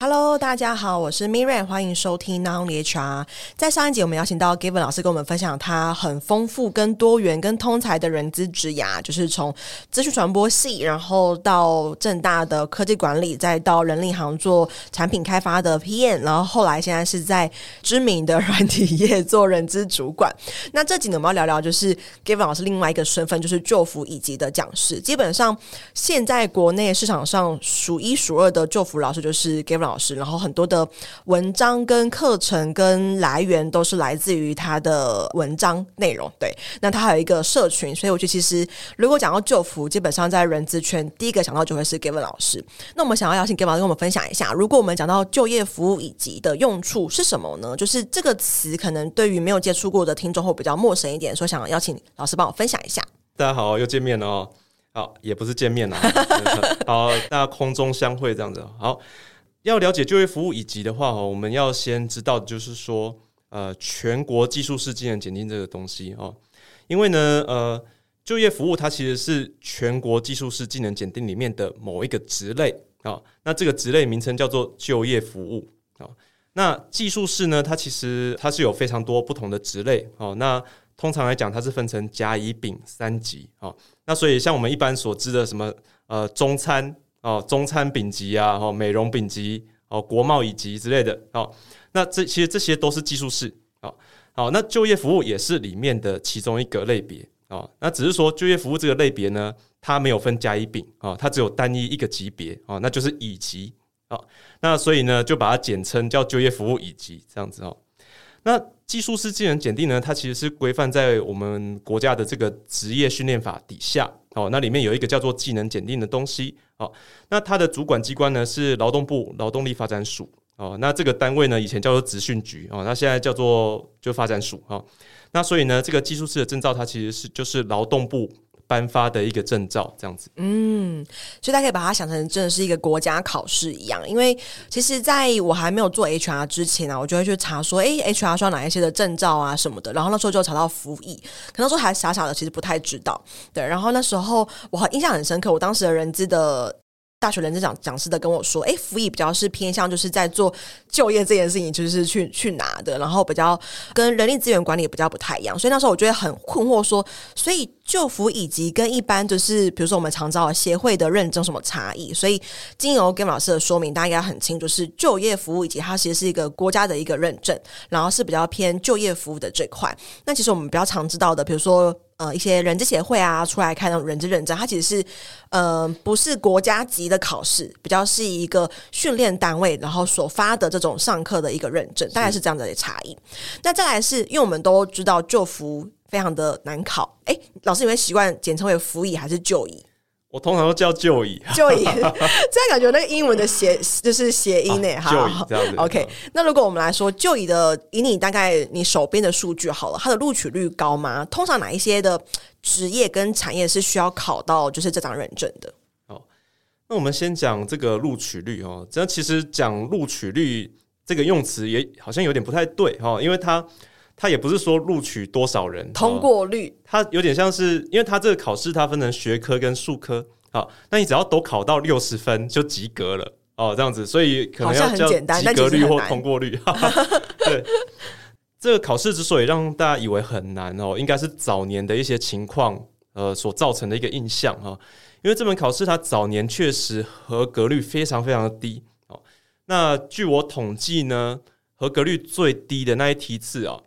Hello，大家好，我是 Miriam，欢迎收听 Non HR。在上一集，我们邀请到 Gavin 老师跟我们分享他很丰富、跟多元、跟通才的人资职涯，就是从资讯传播系，然后到正大的科技管理，再到人力行做产品开发的 PM，然后后来现在是在知名的软体业做人资主管。那这集呢，我们要聊聊就是 Gavin 老师另外一个身份，就是就服乙级的讲师。基本上，现在国内市场上数一数二的就服老师就是 Gavin。老师，然后很多的文章跟课程跟来源都是来自于他的文章内容。对，那他还有一个社群，所以我觉得其实如果讲到就服，基本上在人资圈第一个想到就会是 Given 老师。那我们想要邀请 Given 老师跟我们分享一下，如果我们讲到就业服务以及的用处是什么呢？就是这个词可能对于没有接触过的听众会比较陌生一点，所以想邀请老师帮我分享一下。大家好，又见面了哦。好，也不是见面了，好，大家空中相会这样子。好。要了解就业服务以及的话哈，我们要先知道的就是说，呃，全国技术士技能检定这个东西哦，因为呢，呃，就业服务它其实是全国技术士技能检定里面的某一个职类啊。那这个职类名称叫做就业服务啊。那技术士呢，它其实它是有非常多不同的职类哦。那通常来讲，它是分成甲、乙、丙三级啊。那所以像我们一般所知的什么呃中餐。哦，中餐丙级啊，哦，美容丙级，哦，国贸乙级之类的，哦，那这其实这些都是技术士，哦，好，那就业服务也是里面的其中一个类别，哦，那只是说就业服务这个类别呢，它没有分甲乙丙，哦，它只有单一一个级别，哦，那就是乙级，哦，那所以呢，就把它简称叫就业服务乙级这样子，哦，那技术式技能检定呢，它其实是规范在我们国家的这个职业训练法底下。哦，那里面有一个叫做技能检定的东西。哦，那它的主管机关呢是劳动部劳动力发展署。哦，那这个单位呢以前叫做职训局。哦，那现在叫做就发展署。哦，那所以呢，这个技术式的证照它其实是就是劳动部。颁发的一个证照，这样子。嗯，所以大家可以把它想成真的是一个国家考试一样。因为其实在我还没有做 HR 之前啊，我就会去查说，诶，HR 需要哪一些的证照啊什么的。然后那时候就查到服役，可能说还傻傻的，其实不太知道。对，然后那时候我印象很深刻，我当时的人资的。大学人资讲讲师的跟我说，诶，服役比较是偏向就是在做就业这件事情，就是去去拿的，然后比较跟人力资源管理比较不太一样，所以那时候我觉得很困惑说，所以就服以及跟一般就是比如说我们常招协会的认证什么差异？所以经由 Gavin 老师的说明，大家应该很清楚，是就业服务以及它其实是一个国家的一个认证，然后是比较偏就业服务的这块。那其实我们比较常知道的，比如说。呃，一些人资协会啊，出来开那种人资认证，它其实是，呃，不是国家级的考试，比较是一个训练单位，然后所发的这种上课的一个认证，大概是这样子的差异。那再来是因为我们都知道就服非常的难考，哎，老师你会习惯简称为服役还是就乙？我通常都叫就乙，就乙，这样感觉那个英文的谐就是谐音呢。哈、啊，就乙这样子。OK，那如果我们来说就乙的，以你大概你手边的数据好了，它的录取率高吗？通常哪一些的职业跟产业是需要考到就是这张认证的？哦，那我们先讲这个录取率哦。这其实讲录取率这个用词也好像有点不太对哈，因为它。它也不是说录取多少人通过率，它有点像是，因为它这个考试它分成学科跟术科，好，那你只要都考到六十分就及格了哦，这样子，所以可能要叫及格率或通过率。对，这个考试之所以让大家以为很难哦，应该是早年的一些情况呃所造成的一个印象哈，因为这门考试它早年确实合格率非常非常的低哦。那据我统计呢，合格率最低的那一梯次啊。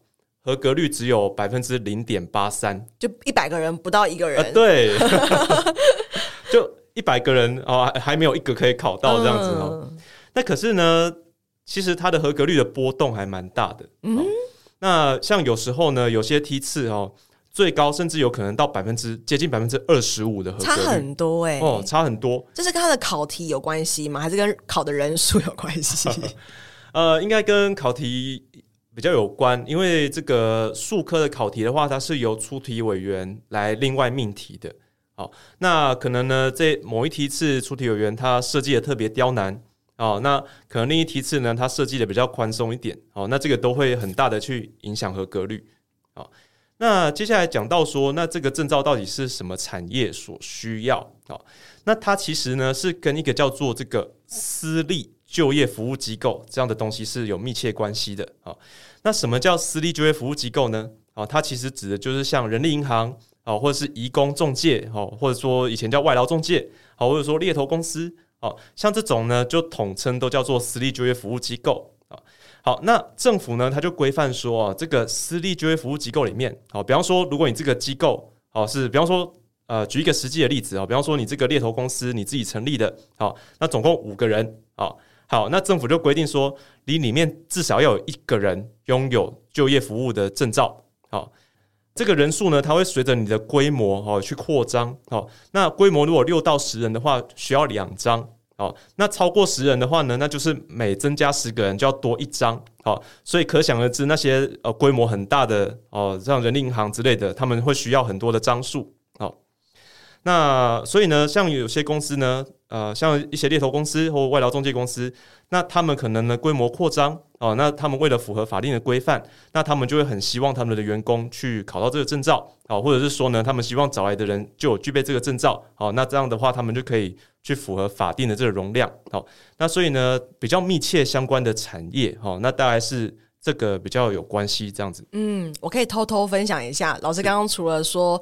合格率只有百分之零点八三，就一百个人不到一个人。呃、对，就一百个人哦，还没有一个可以考到这样子哦。嗯、那可是呢，其实它的合格率的波动还蛮大的。嗯、哦，那像有时候呢，有些梯次哦，最高甚至有可能到百分之接近百分之二十五的合格率，差很多哎、欸。哦，差很多。这是跟他的考题有关系吗？还是跟考的人数有关系？呃，应该跟考题。比较有关，因为这个数科的考题的话，它是由出题委员来另外命题的。好，那可能呢，这某一题次出题委员他设计的特别刁难，哦，那可能另一题次呢，他设计的比较宽松一点，哦，那这个都会很大的去影响合格率。好，那接下来讲到说，那这个证照到底是什么产业所需要？好，那它其实呢是跟一个叫做这个私立。就业服务机构这样的东西是有密切关系的啊。那什么叫私立就业服务机构呢？啊，它其实指的就是像人力银行啊，或者是移工中介，哦，或者说以前叫外劳中介，好，或者说猎头公司，哦，像这种呢，就统称都叫做私立就业服务机构啊。好，那政府呢，它就规范说啊，这个私立就业服务机构里面，好，比方说，如果你这个机构，哦，是比方说，呃，举一个实际的例子啊，比方说你这个猎头公司你自己成立的，好，那总共五个人，好。好，那政府就规定说，你里面至少要有一个人拥有就业服务的证照。好，这个人数呢，它会随着你的规模哦去扩张。好，那规模如果六到十人的话，需要两张。好，那超过十人的话呢，那就是每增加十个人就要多一张。好，所以可想而知，那些呃规模很大的哦，像人力银行之类的，他们会需要很多的张数。好，那所以呢，像有些公司呢。呃，像一些猎头公司或外劳中介公司，那他们可能呢规模扩张哦，那他们为了符合法令的规范，那他们就会很希望他们的员工去考到这个证照，哦，或者是说呢，他们希望找来的人就有具备这个证照，哦，那这样的话，他们就可以去符合法定的这个容量，好，那所以呢，比较密切相关的产业，哦，那大概是这个比较有关系这样子。嗯，我可以偷偷分享一下，老师刚刚除了说。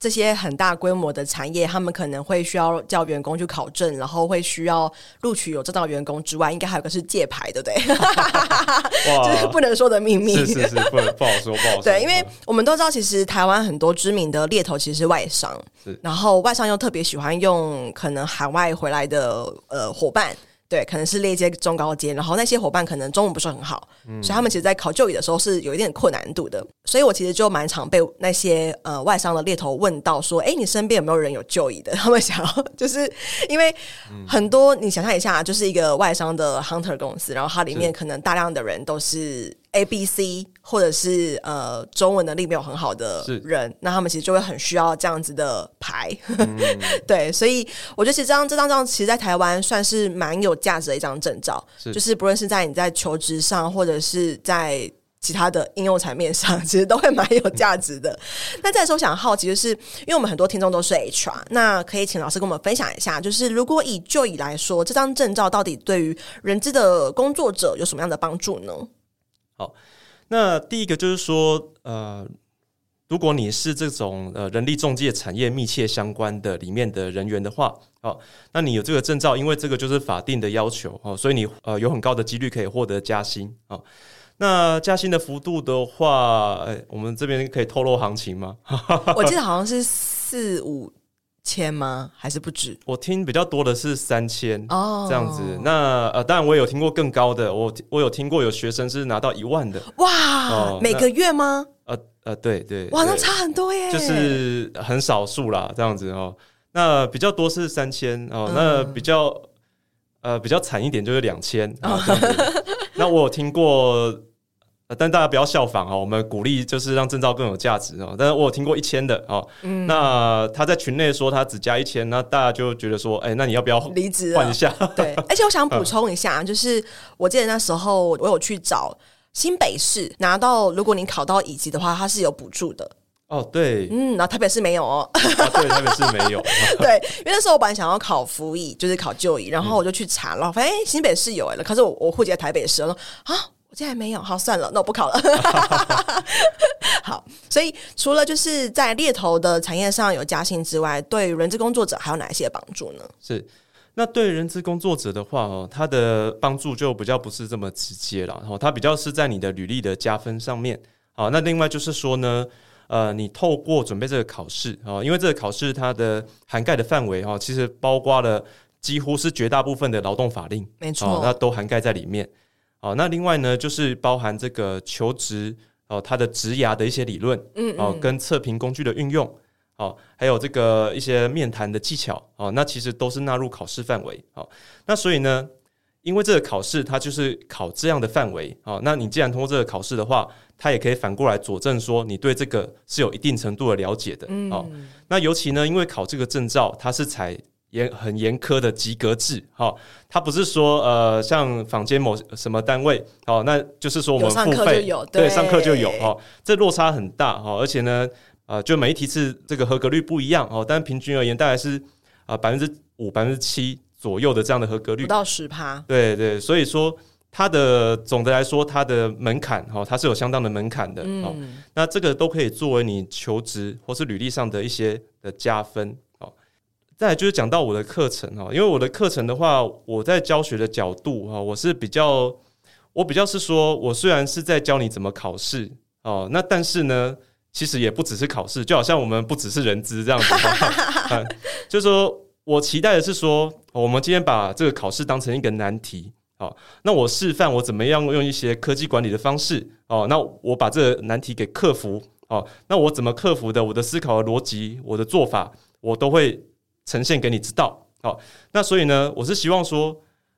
这些很大规模的产业，他们可能会需要叫员工去考证，然后会需要录取有证照员工之外，应该还有个是借牌，对不对？这是不能说的秘密。是是是，不能不好说，不好说。对，因为我们都知道，其实台湾很多知名的猎头其实是外商，是然后外商又特别喜欢用可能海外回来的呃伙伴。对，可能是猎阶、中高阶，然后那些伙伴可能中文不是很好，嗯、所以他们其实，在考就业的时候是有一点困难度的。所以我其实就蛮常被那些呃外商的猎头问到说：“哎，你身边有没有人有就业的？” 他们想要就是因为很多，你想象一下，就是一个外商的 hunter 公司，然后它里面可能大量的人都是。A、B、C，或者是呃中文能力没有很好的人，那他们其实就会很需要这样子的牌，嗯、对，所以我觉得其实这张这张证其实，在台湾算是蛮有价值的一张证照，是。就是不论是在你在求职上，或者是在其他的应用层面上，其实都会蛮有价值的。嗯、那再说，想好奇就是，因为我们很多听众都是 HR，那可以请老师跟我们分享一下，就是如果以就以来说，这张证照到底对于人资的工作者有什么样的帮助呢？好，那第一个就是说，呃，如果你是这种呃人力中介产业密切相关的里面的人员的话，好，那你有这个证照，因为这个就是法定的要求哦，所以你呃有很高的几率可以获得加薪啊。那加薪的幅度的话，哎，我们这边可以透露行情吗？我记得好像是四五。千吗？还是不止？我听比较多的是三千哦，这样子。Oh. 那呃，当然我也有听过更高的，我我有听过有学生是拿到一万的。哇，呃、每个月吗？呃呃，对对。哇，那差很多耶。就是很少数啦，这样子哦。那比较多是三千哦，那比较呃比较惨一点就是两千。Oh. 那我有听过。但大家不要效仿哦，我们鼓励就是让证照更有价值哦。但是我有听过一千的哦，嗯、那他在群内说他只加一千，那大家就觉得说，哎、欸，那你要不要离职换一下？对，而且我想补充一下，嗯、就是我记得那时候我有去找新北市拿到，如果你考到乙级的话，它是有补助的。哦，对，嗯，然后台北市没有哦，啊、对，台北市没有。对，因为那时候我本来想要考服役，就是考就医，然后我就去查了，发现、嗯、新北市有哎了，可是我我户籍在台北市，我说啊。我现在没有，好，算了，那我不考了。好，所以除了就是在猎头的产业上有加薪之外，对人资工作者还有哪一些帮助呢？是，那对人资工作者的话哦，他的帮助就比较不是这么直接了，然后他比较是在你的履历的加分上面。好，那另外就是说呢，呃，你透过准备这个考试啊，因为这个考试它的涵盖的范围哈，其实包括了几乎是绝大部分的劳动法令，没错，那都涵盖在里面。哦，那另外呢，就是包含这个求职哦，它的职涯的一些理论，嗯，嗯，哦，跟测评工具的运用，哦，还有这个一些面谈的技巧，哦，那其实都是纳入考试范围，哦，那所以呢，因为这个考试它就是考这样的范围，哦，那你既然通过这个考试的话，它也可以反过来佐证说你对这个是有一定程度的了解的，嗯，哦，那尤其呢，因为考这个证照，它是采。严很严苛的及格制，哈，他不是说呃，像坊间某什么单位，哦，那就是说我们付费，对，上课就有，哦，这落差很大，哈，而且呢，呃，就每一题次这个合格率不一样，哦，但平均而言大概是啊百分之五、百分之七左右的这样的合格率，不到十趴。对对，所以说它的总的来说，它的门槛哈，它是有相当的门槛的。哦、嗯，那这个都可以作为你求职或是履历上的一些的加分。再来就是讲到我的课程哈，因为我的课程的话，我在教学的角度哈，我是比较，我比较是说，我虽然是在教你怎么考试哦，那但是呢。其实也不只是考试，就好像我们不只是人资这样子，嗯，就是说我期待的是说，我们今天把这个考试当成一个难题，好，那我示范我怎么样用一些科技管理的方式，哦，那我把这个难题给克服，哦，那我怎么克服的？我的思考的逻辑，我的做法，我都会呈现给你知道，好，那所以呢，我是希望说，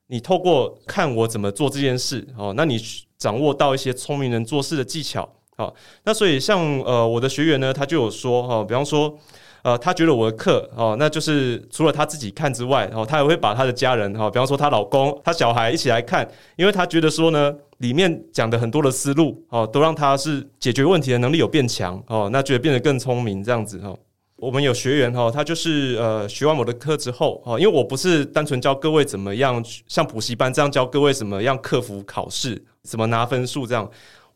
你透过看我怎么做这件事，哦，那你掌握到一些聪明人做事的技巧。好，那所以像呃我的学员呢，他就有说哈，比方说呃他觉得我的课哦，那就是除了他自己看之外，然后他也会把他的家人哈，比方说他老公、他小孩一起来看，因为他觉得说呢，里面讲的很多的思路哦，都让他是解决问题的能力有变强哦，那觉得变得更聪明这样子哈。我们有学员哈，他就是呃学完我的课之后哦，因为我不是单纯教各位怎么样像补习班这样教各位怎么样克服考试，怎么拿分数这样。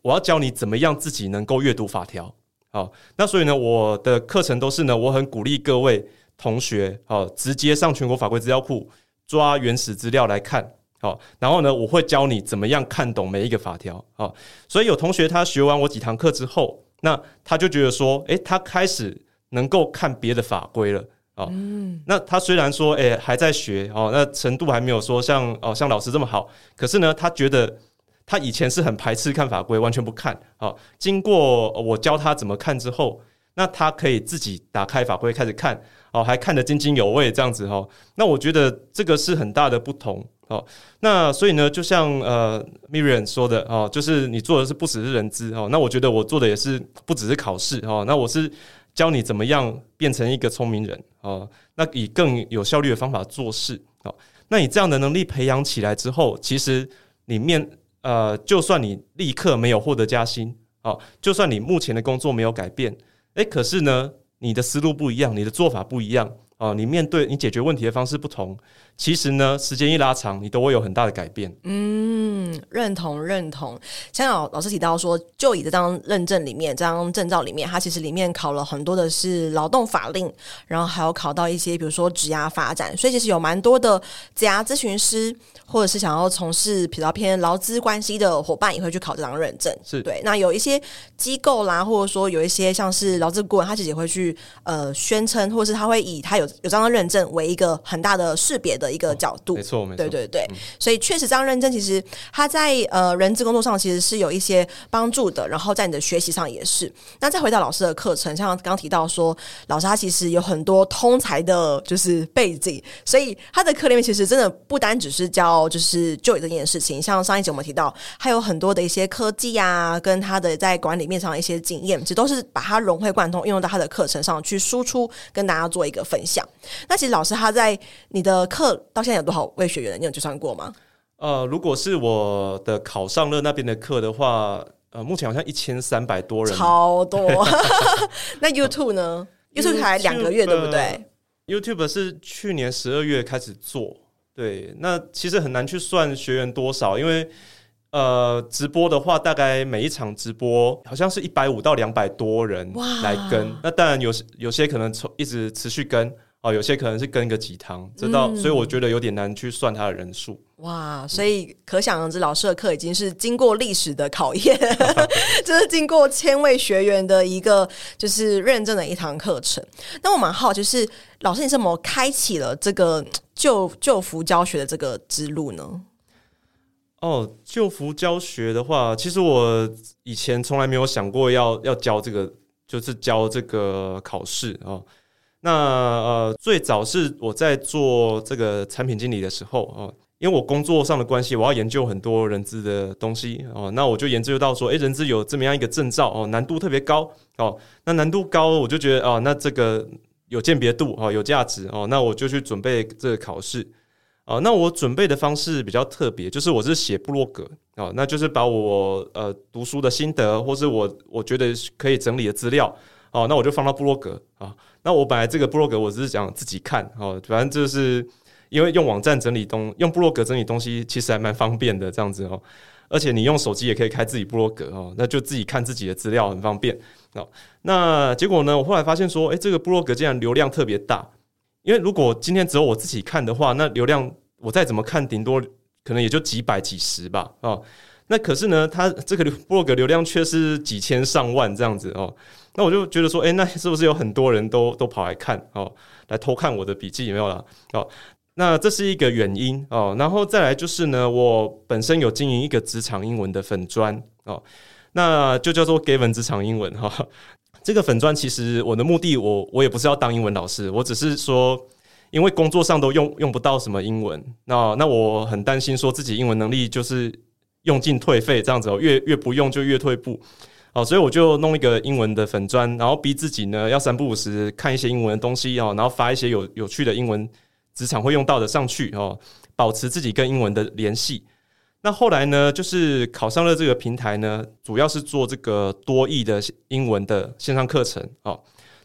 我要教你怎么样自己能够阅读法条，好，那所以呢，我的课程都是呢，我很鼓励各位同学，好，直接上全国法规资料库抓原始资料来看，好，然后呢，我会教你怎么样看懂每一个法条，好，所以有同学他学完我几堂课之后，那他就觉得说，诶，他开始能够看别的法规了，啊，嗯，那他虽然说，诶，还在学，哦，那程度还没有说像哦像老师这么好，可是呢，他觉得。他以前是很排斥看法规，完全不看。好，经过我教他怎么看之后，那他可以自己打开法规开始看，哦，还看得津津有味这样子哦。那我觉得这个是很大的不同。哦，那所以呢，就像呃 Miriam 说的哦，就是你做的是不只是人资哦，那我觉得我做的也是不只是考试哦，那我是教你怎么样变成一个聪明人哦，那以更有效率的方法做事。哦，那你这样的能力培养起来之后，其实你面。呃，就算你立刻没有获得加薪，哦，就算你目前的工作没有改变，诶，可是呢，你的思路不一样，你的做法不一样，哦，你面对你解决问题的方式不同，其实呢，时间一拉长，你都会有很大的改变。嗯，认同认同。像老老师提到说，就以这张认证里面，这张证照里面，它其实里面考了很多的是劳动法令，然后还有考到一些，比如说职涯发展，所以其实有蛮多的职涯咨询师，或者是想要从事比较偏劳资关系的伙伴，也会去考这张认证。是对。那有一些机构啦，或者说有一些像是劳资顾问，他其实也会去呃宣称，或者是他会以他有有这张认证为一个很大的识别的。一个角度，没错，没错，对对对，所以确实这张认证其实它在呃人资工作上其实是有一些帮助的，然后在你的学习上也是。那再回到老师的课程，像刚刚提到说，老师他其实有很多通才的，就是背景，所以他的课里面其实真的不单只是教就是就业这件事情，像上一集我们提到，还有很多的一些科技啊，跟他的在管理面上的一些经验，其实都是把它融会贯通，运用到他的课程上去输出，跟大家做一个分享。那其实老师他在你的课。到现在有多少位学员？你有计算过吗？呃，如果是我的考上乐那边的课的话，呃，目前好像一千三百多人，超多。那 YouTube 呢？YouTube 才两个月，对不对？YouTube 是去年十二月开始做，对。那其实很难去算学员多少，因为呃，直播的话，大概每一场直播好像是一百五到两百多人来跟。那当然有有些可能从一直持续跟。哦，有些可能是跟个几堂，知道，嗯、所以我觉得有点难去算他的人数。哇，所以可想而知，老师的课已经是经过历史的考验，就是经过千位学员的一个就是认证的一堂课程。那我蛮好，就是老师你怎么开启了这个就就服教学的这个之路呢？哦，就服教学的话，其实我以前从来没有想过要要教这个，就是教这个考试哦。那呃，最早是我在做这个产品经理的时候哦，因为我工作上的关系，我要研究很多人资的东西哦，那我就研究到说，诶，人资有这么样一个证照哦，难度特别高哦，那难度高，我就觉得哦，那这个有鉴别度哦，有价值哦，那我就去准备这个考试哦，那我准备的方式比较特别，就是我是写部落格哦，那就是把我呃读书的心得，或是我我觉得可以整理的资料。哦，那我就放到部落格啊。那我本来这个部落格我只是讲自己看哦，反正就是因为用网站整理东，用部落格整理东西其实还蛮方便的，这样子哦。而且你用手机也可以开自己部落格哦，那就自己看自己的资料很方便哦。那结果呢，我后来发现说，诶，这个部落格竟然流量特别大。因为如果今天只有我自己看的话，那流量我再怎么看，顶多可能也就几百几十吧哦。那可是呢，它这个部落格流量却是几千上万这样子哦。那我就觉得说，诶，那是不是有很多人都都跑来看哦，来偷看我的笔记有没有了哦？那这是一个原因哦。然后再来就是呢，我本身有经营一个职场英文的粉专哦，那就叫做 Gavin 职场英文哈。这个粉专其实我的目的我，我也不是要当英文老师，我只是说，因为工作上都用用不到什么英文，那那我很担心说自己英文能力就是用尽退废这样子哦，越越不用就越退步，哦，所以我就弄一个英文的粉专，然后逼自己呢要三不五时看一些英文的东西哦，然后发一些有有趣的英文职场会用到的上去哦，保持自己跟英文的联系。那后来呢，就是考上了这个平台呢，主要是做这个多益的英文的线上课程哦。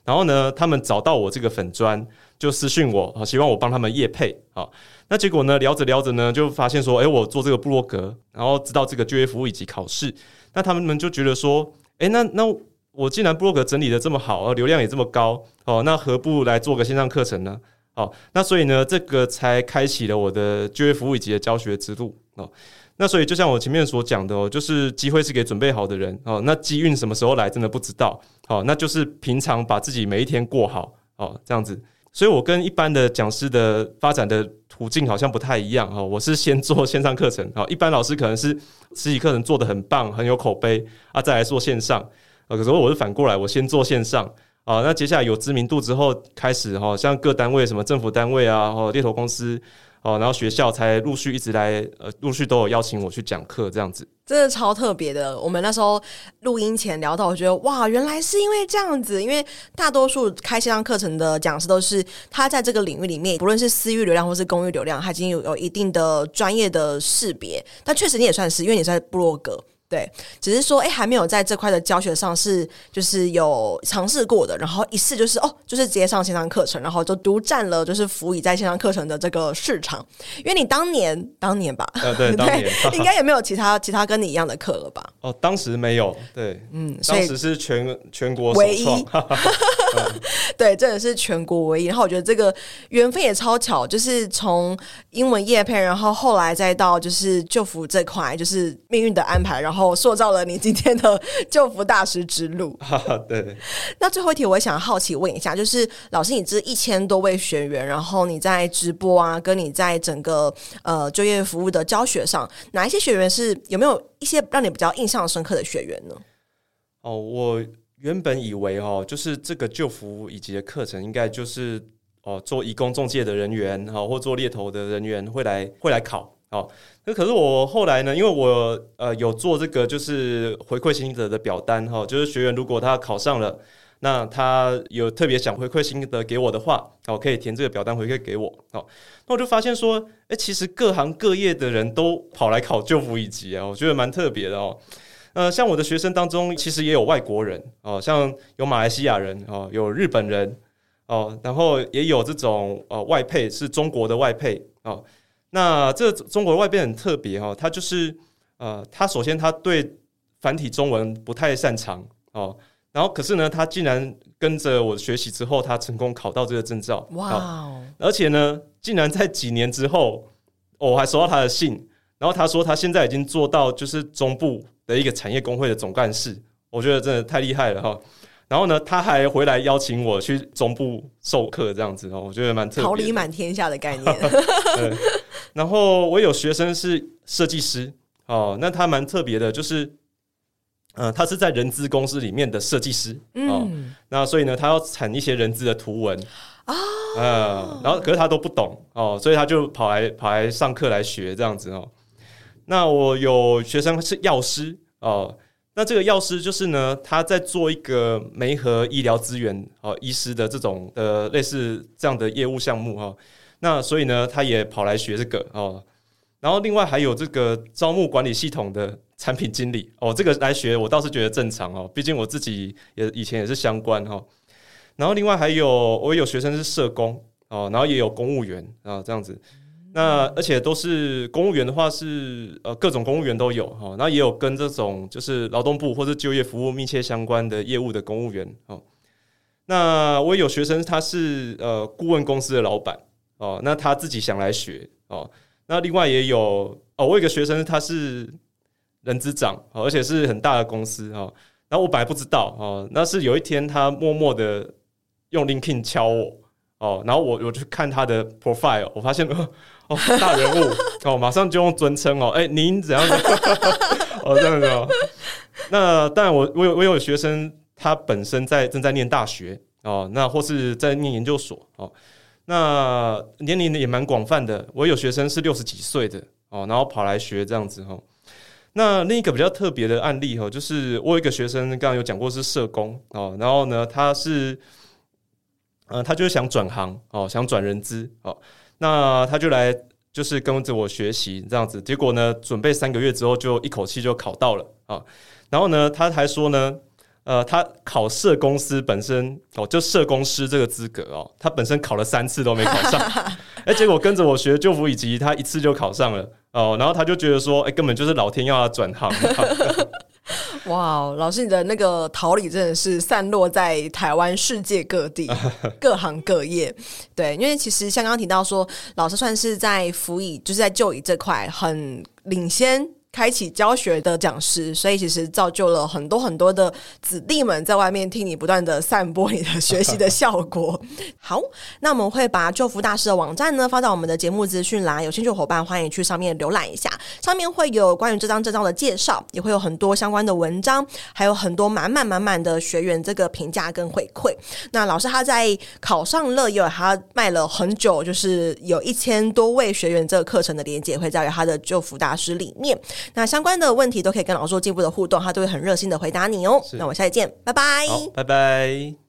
然后呢，他们找到我这个粉专，就私讯我，希望我帮他们业配啊。那结果呢，聊着聊着呢，就发现说，诶，我做这个部落格，然后知道这个就业服务以及考试，那他们们就觉得说，诶，那那我既然部落格整理的这么好，流量也这么高，哦，那何不来做个线上课程呢？哦，那所以呢，这个才开启了我的就业服务以及的教学之路哦。那所以，就像我前面所讲的哦，就是机会是给准备好的人哦。那机运什么时候来，真的不知道。好，那就是平常把自己每一天过好哦，这样子。所以我跟一般的讲师的发展的途径好像不太一样哈。我是先做线上课程，好，一般老师可能是实体课程做的很棒，很有口碑啊，再来做线上。呃，可是我是反过来，我先做线上啊，那接下来有知名度之后，开始哈，像各单位什么政府单位啊，或猎头公司。哦，然后学校才陆续一直来，呃，陆续都有邀请我去讲课，这样子，真的超特别的。我们那时候录音前聊到，我觉得哇，原来是因为这样子，因为大多数开线上课程的讲师都是他在这个领域里面，不论是私域流量或是公域流量，他已经有有一定的专业的识别。但确实你也算是，因为你在部落格。对，只是说，哎，还没有在这块的教学上是就是有尝试过的，然后一试就是哦，就是直接上线上课程，然后就独占了就是辅以在线上课程的这个市场。因为你当年当年吧，呃、对，当年对 应该也没有其他其他跟你一样的课了吧？哦，当时没有，对，嗯，当时是全全国唯一，对，真的是全国唯一。然后我觉得这个缘分也超巧，就是从英文业配，然后后来再到就是救服这块，就是命运的安排，然后。塑造了你今天的救服大师之路。对。那最后一题，我也想好奇问一下，就是老师，你这一千多位学员，然后你在直播啊，跟你在整个呃就业服务的教学上，哪一些学员是有没有一些让你比较印象深刻的学员呢？哦，我原本以为哦，就是这个就服以及的课程，应该就是哦做移工中介的人员哈，或做猎头的人员会来会来考。哦，那可是我后来呢，因为我呃有做这个就是回馈心得的表单哈，就是学员如果他考上了，那他有特别想回馈心得给我的话，哦，可以填这个表单回馈给我。哦，那我就发现说，诶，其实各行各业的人都跑来考就服乙级啊，我觉得蛮特别的哦。呃，像我的学生当中，其实也有外国人哦，像有马来西亚人哦，有日本人哦，然后也有这种呃外配是中国的外配哦。那这中国的外配很特别哈，他就是呃，他首先他对繁体中文不太擅长哦，然后可是呢，他竟然跟着我学习之后，他成功考到这个证照，哇 Wow！而且呢，竟然在几年之后，我还收到他的信，然后他说他现在已经做到就是中部的一个产业工会的总干事，我觉得真的太厉害了哈。然后呢，他还回来邀请我去中部授课，这样子哦，我觉得蛮特别。桃李满天下的概念。对。然后我有学生是设计师哦，那他蛮特别的，就是，呃，他是在人资公司里面的设计师哦。嗯。那所以呢，他要产一些人资的图文啊，呃，然后可是他都不懂哦，所以他就跑来跑来上课来学这样子哦。那我有学生是药师哦。那这个药师就是呢，他在做一个媒合医疗资源哦，医师的这种呃类似这样的业务项目哈。那所以呢，他也跑来学这个哦。然后另外还有这个招募管理系统的产品经理哦，这个来学我倒是觉得正常哦，毕竟我自己也以前也是相关哈。然后另外还有我有学生是社工哦，然后也有公务员啊这样子。那而且都是公务员的话是呃各种公务员都有哈，那也有跟这种就是劳动部或者就业服务密切相关的业务的公务员哦。那我有学生他是呃顾问公司的老板哦，那他自己想来学哦。那另外也有哦，我有个学生他是人资长，而且是很大的公司哦。然后我本来不知道哦，那是有一天他默默的用 LinkedIn 敲我哦，然后我我去看他的 profile，我发现哦，大人物 哦，马上就用尊称哦，哎，您怎样的？哦，这样子哦。那当然我，我我有我有学生，他本身在正在念大学哦，那或是在念研究所哦。那年龄也蛮广泛的，我有学生是六十几岁的哦，然后跑来学这样子哦。那另一个比较特别的案例哈，就是我有一个学生刚刚有讲过是社工哦，然后呢，他是呃，他就是想转行哦，想转人资哦。那他就来，就是跟着我学习这样子，结果呢，准备三个月之后，就一口气就考到了啊。然后呢，他还说呢，呃，他考社公司本身哦，就社公司这个资格哦，他本身考了三次都没考上，哎，结果跟着我学就服以及他一次就考上了哦。然后他就觉得说，哎，根本就是老天要他转行。哇，wow, 老师，你的那个桃李真的是散落在台湾、世界各地，各行各业。对，因为其实像刚刚提到说，老师算是在辅以，就是在就以这块很领先。开启教学的讲师，所以其实造就了很多很多的子弟们在外面听你不断的散播你的学习的效果。好，那我们会把救福大师的网站呢发到我们的节目资讯栏，有兴趣的伙伴欢迎去上面浏览一下，上面会有关于这张证照的介绍，也会有很多相关的文章，还有很多满满满满的学员这个评价跟回馈。那老师他在考上乐友，他卖了很久，就是有一千多位学员这个课程的连结会在于他的救福大师里面。那相关的问题都可以跟老师做进一步的互动，他都会很热心的回答你哦。那我们下期见，拜拜。拜拜。